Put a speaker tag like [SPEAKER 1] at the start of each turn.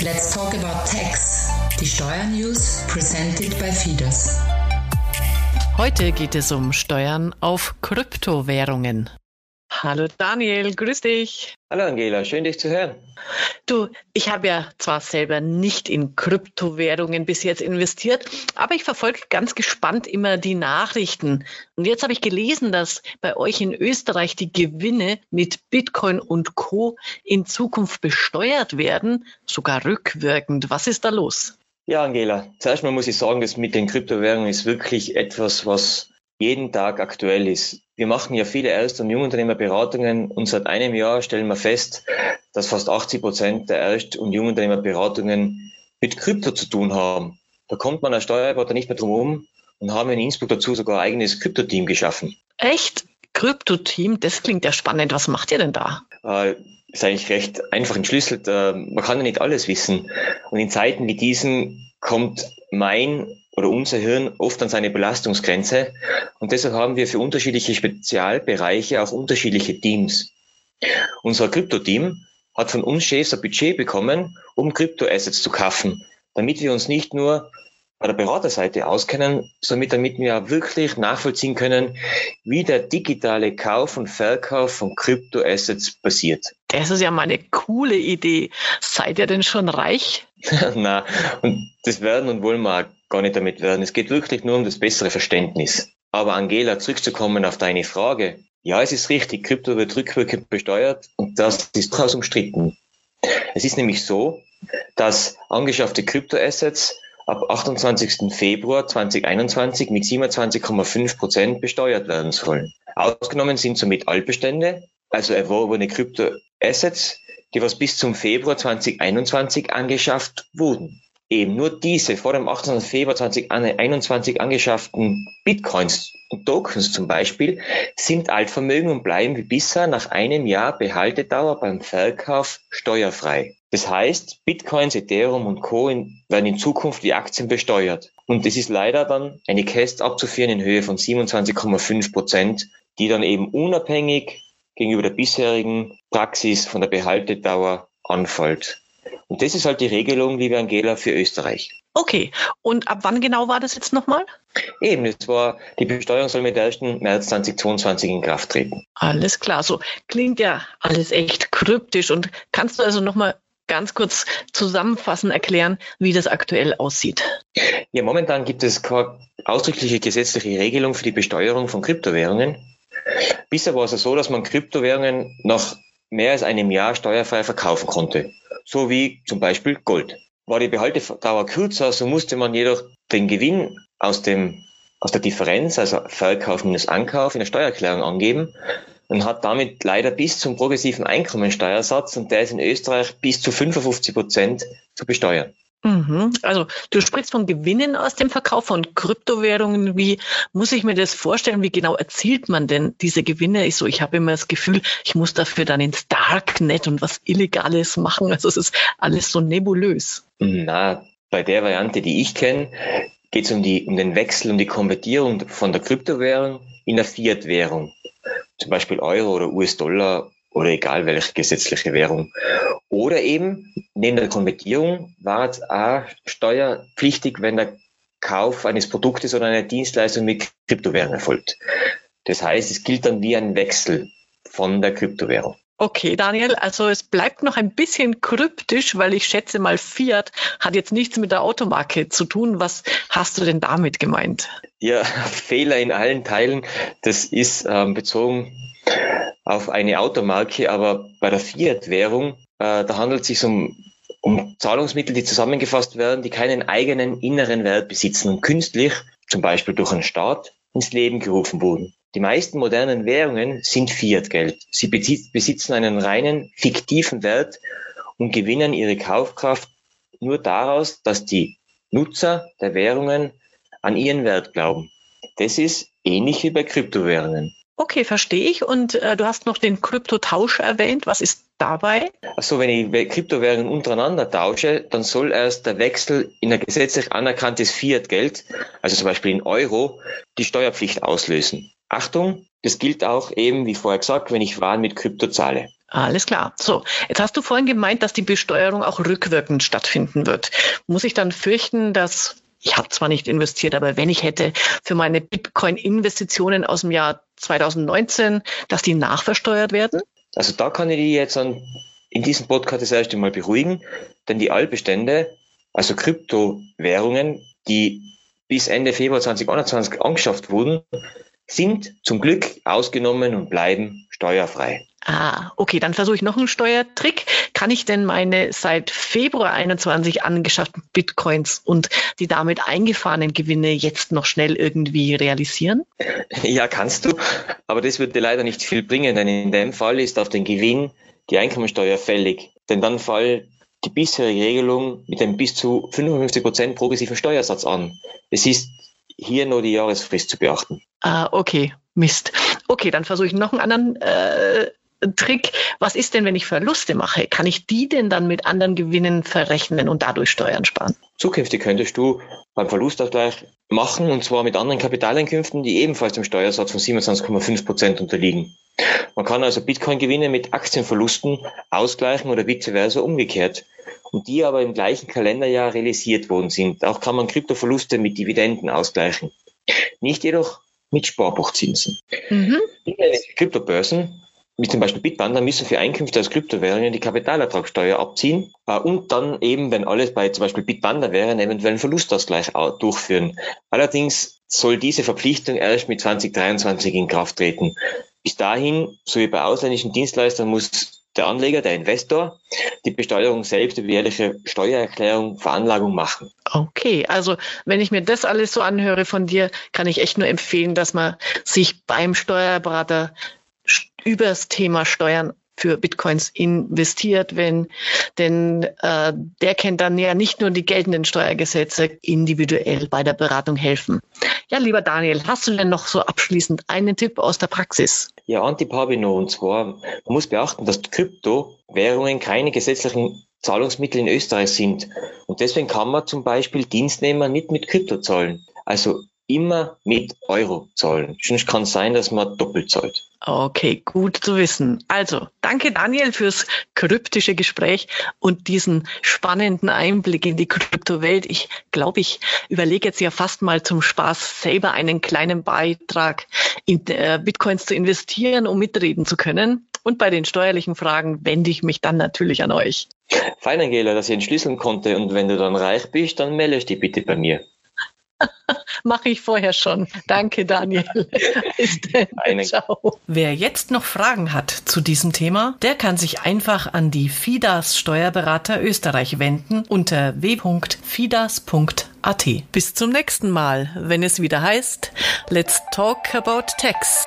[SPEAKER 1] Let's talk about tax. Die Steuernews presented by Fidas.
[SPEAKER 2] Heute geht es um Steuern auf Kryptowährungen. Hallo Daniel, grüß dich.
[SPEAKER 3] Hallo Angela, schön dich zu hören.
[SPEAKER 2] Du, ich habe ja zwar selber nicht in Kryptowährungen bis jetzt investiert, aber ich verfolge ganz gespannt immer die Nachrichten. Und jetzt habe ich gelesen, dass bei euch in Österreich die Gewinne mit Bitcoin und Co in Zukunft besteuert werden, sogar rückwirkend. Was ist da los?
[SPEAKER 3] Ja, Angela, zuerst mal muss ich sagen, dass mit den Kryptowährungen ist wirklich etwas, was jeden Tag aktuell ist. Wir machen ja viele Erst- und Jungunternehmerberatungen und seit einem Jahr stellen wir fest, dass fast 80 Prozent der Erst- und Jungunternehmerberatungen mit Krypto zu tun haben. Da kommt man als Steuerberater nicht mehr drum herum und haben in Innsbruck dazu sogar ein eigenes Krypto-Team geschaffen.
[SPEAKER 2] Echt? Krypto-Team? Das klingt ja spannend. Was macht ihr denn da?
[SPEAKER 3] Äh, ist eigentlich recht einfach entschlüsselt. Äh, man kann ja nicht alles wissen. Und in Zeiten wie diesen kommt mein oder unser Hirn oft an seine Belastungsgrenze. Und deshalb haben wir für unterschiedliche Spezialbereiche auch unterschiedliche Teams. Unser Krypto-Team hat von uns Chefs ein Budget bekommen, um Kryptoassets zu kaufen, damit wir uns nicht nur bei der Beraterseite auskennen, sondern damit wir wirklich nachvollziehen können, wie der digitale Kauf und Verkauf von Kryptoassets passiert.
[SPEAKER 2] Das ist ja mal eine coole Idee. Seid ihr denn schon reich?
[SPEAKER 3] Na, und das werden und wollen wir gar nicht damit werden. Es geht wirklich nur um das bessere Verständnis. Aber Angela, zurückzukommen auf deine Frage. Ja, es ist richtig, Krypto wird rückwirkend besteuert und das ist durchaus umstritten. Es ist nämlich so, dass angeschaffte Kryptoassets ab 28. Februar 2021 mit 27,5 Prozent besteuert werden sollen. Ausgenommen sind somit Altbestände, also erworbene Kryptoassets, die was bis zum Februar 2021 angeschafft wurden. Eben nur diese vor dem 18. Februar 2021 angeschafften Bitcoins und Tokens zum Beispiel sind Altvermögen und bleiben wie bisher nach einem Jahr Behaltedauer beim Verkauf steuerfrei. Das heißt, Bitcoins, Ethereum und Co. werden in Zukunft wie Aktien besteuert. Und es ist leider dann eine Käst abzuführen in Höhe von 27,5 Prozent, die dann eben unabhängig gegenüber der bisherigen Praxis von der Behaltedauer anfällt. Und das ist halt die Regelung, liebe Angela, für Österreich.
[SPEAKER 2] Okay, und ab wann genau war das jetzt nochmal?
[SPEAKER 3] Eben, es war, die Besteuerung soll mit 1. März 2022 in Kraft treten.
[SPEAKER 2] Alles klar, so klingt ja alles echt kryptisch. Und kannst du also nochmal ganz kurz zusammenfassend erklären, wie das aktuell aussieht?
[SPEAKER 3] Ja, momentan gibt es keine ausdrückliche gesetzliche Regelung für die Besteuerung von Kryptowährungen. Bisher war es so, dass man Kryptowährungen nach mehr als einem Jahr steuerfrei verkaufen konnte, so wie zum Beispiel Gold. War die Behaltedauer kürzer, so musste man jedoch den Gewinn aus dem aus der Differenz, also Verkauf minus Ankauf, in der Steuererklärung angeben und hat damit leider bis zum progressiven Einkommensteuersatz und der ist in Österreich bis zu 55 Prozent zu besteuern.
[SPEAKER 2] Mhm. Also du sprichst von Gewinnen aus dem Verkauf von Kryptowährungen. Wie muss ich mir das vorstellen? Wie genau erzielt man denn diese Gewinne? Ich so, ich habe immer das Gefühl, ich muss dafür dann ins Darknet und was Illegales machen. Also es ist alles so nebulös.
[SPEAKER 3] Na, bei der Variante, die ich kenne, geht es um, um den Wechsel, um die Konvertierung von der Kryptowährung in der Fiat-Währung. Zum Beispiel Euro oder US-Dollar oder egal welche gesetzliche Währung. Oder eben neben der Konvertierung war es auch steuerpflichtig, wenn der Kauf eines Produktes oder einer Dienstleistung mit Kryptowährung erfolgt. Das heißt, es gilt dann wie ein Wechsel von der Kryptowährung.
[SPEAKER 2] Okay, Daniel, also es bleibt noch ein bisschen kryptisch, weil ich schätze mal, Fiat hat jetzt nichts mit der Automarke zu tun. Was hast du denn damit gemeint?
[SPEAKER 3] Ja, Fehler in allen Teilen. Das ist ähm, bezogen auf eine Automarke, aber bei der Fiat-Währung, äh, da handelt es sich um, um Zahlungsmittel, die zusammengefasst werden, die keinen eigenen inneren Wert besitzen und künstlich, zum Beispiel durch einen Staat, ins Leben gerufen wurden. Die meisten modernen Währungen sind Fiat-Geld. Sie besitzen einen reinen, fiktiven Wert und gewinnen ihre Kaufkraft nur daraus, dass die Nutzer der Währungen an ihren Wert glauben. Das ist ähnlich wie bei Kryptowährungen.
[SPEAKER 2] Okay, verstehe ich. Und äh, du hast noch den Kryptotausch erwähnt. Was ist dabei?
[SPEAKER 3] Also wenn ich Kryptowährungen untereinander tausche, dann soll erst der Wechsel in ein gesetzlich anerkanntes Fiat-Geld, also zum Beispiel in Euro, die Steuerpflicht auslösen. Achtung, das gilt auch eben, wie vorher gesagt, wenn ich Waren mit Krypto zahle.
[SPEAKER 2] Alles klar. So, jetzt hast du vorhin gemeint, dass die Besteuerung auch rückwirkend stattfinden wird. Muss ich dann fürchten, dass ich habe zwar nicht investiert, aber wenn ich hätte für meine Bitcoin-Investitionen aus dem Jahr 2019, dass die nachversteuert werden?
[SPEAKER 3] Also da kann ich die jetzt an, in diesem Podcast das erste Mal beruhigen, denn die Altbestände, also Kryptowährungen, die bis Ende Februar 2021 angeschafft wurden, sind zum Glück ausgenommen und bleiben steuerfrei.
[SPEAKER 2] Ah, okay, dann versuche ich noch einen Steuertrick. Kann ich denn meine seit Februar 21 angeschafften Bitcoins und die damit eingefahrenen Gewinne jetzt noch schnell irgendwie realisieren?
[SPEAKER 3] Ja, kannst du, aber das wird dir leider nicht viel bringen, denn in dem Fall ist auf den Gewinn die Einkommensteuer fällig. Denn dann fällt die bisherige Regelung mit einem bis zu 55 Prozent progressiven Steuersatz an. Es ist hier nur die Jahresfrist zu beachten.
[SPEAKER 2] Ah, okay, Mist. Okay, dann versuche ich noch einen anderen äh, Trick. Was ist denn, wenn ich Verluste mache? Kann ich die denn dann mit anderen Gewinnen verrechnen und dadurch Steuern sparen?
[SPEAKER 3] Zukünftig könntest du beim Verlustausgleich machen und zwar mit anderen Kapitaleinkünften, die ebenfalls dem Steuersatz von 27,5 Prozent unterliegen. Man kann also Bitcoin-Gewinne mit Aktienverlusten ausgleichen oder vice versa umgekehrt. Und die aber im gleichen Kalenderjahr realisiert worden sind. Auch kann man Kryptoverluste mit Dividenden ausgleichen. Nicht jedoch mit Sparbuchzinsen. Mhm. Kryptobörsen wie zum Beispiel Bitpanda, müssen für Einkünfte aus Kryptowährungen die Kapitalertragssteuer abziehen äh, und dann eben, wenn alles bei zum Beispiel Bitpanda wäre, einen eventuellen Verlustausgleich durchführen. Allerdings soll diese Verpflichtung erst mit 2023 in Kraft treten. Bis dahin, so wie bei ausländischen Dienstleistern, muss der Anleger, der Investor, die Besteuerung selbst über jährliche Steuererklärung, Veranlagung machen.
[SPEAKER 2] Okay, also wenn ich mir das alles so anhöre von dir, kann ich echt nur empfehlen, dass man sich beim Steuerberater übers Thema Steuern für Bitcoins investiert, wenn denn äh, der kennt dann ja nicht nur die geltenden Steuergesetze individuell bei der Beratung helfen. Ja, lieber Daniel, hast du denn noch so abschließend einen Tipp aus der Praxis?
[SPEAKER 3] Ja, ich noch. Und zwar, man muss beachten, dass Kryptowährungen keine gesetzlichen Zahlungsmittel in Österreich sind. Und deswegen kann man zum Beispiel Dienstnehmer nicht mit Krypto zahlen. Also immer mit Euro zahlen. Sonst kann es sein, dass man doppelt zahlt.
[SPEAKER 2] Okay, gut zu wissen. Also, danke Daniel fürs kryptische Gespräch und diesen spannenden Einblick in die Kryptowelt. Ich glaube, ich überlege jetzt ja fast mal zum Spaß selber einen kleinen Beitrag in äh, Bitcoins zu investieren, um mitreden zu können. Und bei den steuerlichen Fragen wende ich mich dann natürlich an euch.
[SPEAKER 3] Fein, Angela, dass ich entschlüsseln konnte. Und wenn du dann reich bist, dann melde dich bitte bei mir.
[SPEAKER 2] Mache ich vorher schon. Danke, Daniel. Bis
[SPEAKER 4] dann. Ciao. Wer jetzt noch Fragen hat zu diesem Thema, der kann sich einfach an die FIDAS Steuerberater Österreich wenden unter w.fidas.at. Bis zum nächsten Mal, wenn es wieder heißt Let's Talk About Tax.